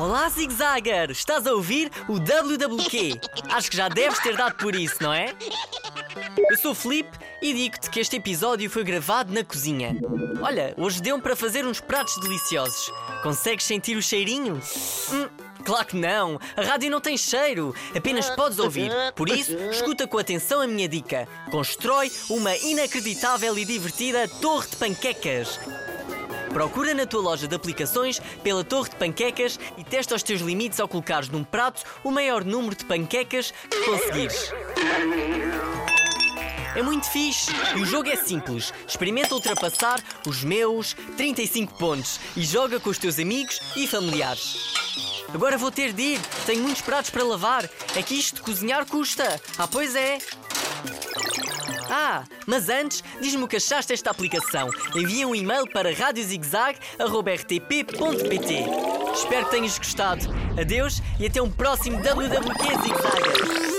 Olá, Zigzagger! Estás a ouvir o WWQ? Acho que já deves ter dado por isso, não é? Eu sou o Felipe e digo-te que este episódio foi gravado na cozinha. Olha, hoje deu-me para fazer uns pratos deliciosos. Consegues sentir o cheirinho? Hum, claro que não! A rádio não tem cheiro, apenas podes ouvir. Por isso, escuta com atenção a minha dica. Constrói uma inacreditável e divertida torre de panquecas. Procura na tua loja de aplicações pela torre de panquecas e testa os teus limites ao colocares num prato o maior número de panquecas que conseguires. É muito fixe e o jogo é simples. Experimenta ultrapassar os meus 35 pontos e joga com os teus amigos e familiares. Agora vou ter de ir, tenho muitos pratos para lavar. É que isto de cozinhar custa. Ah, pois é. Ah, mas antes, diz-me o que achaste desta aplicação. Envia um e-mail para radiozigzag.rtp.pt Espero que tenhas gostado. Adeus e até um próximo WWQ Zigzag.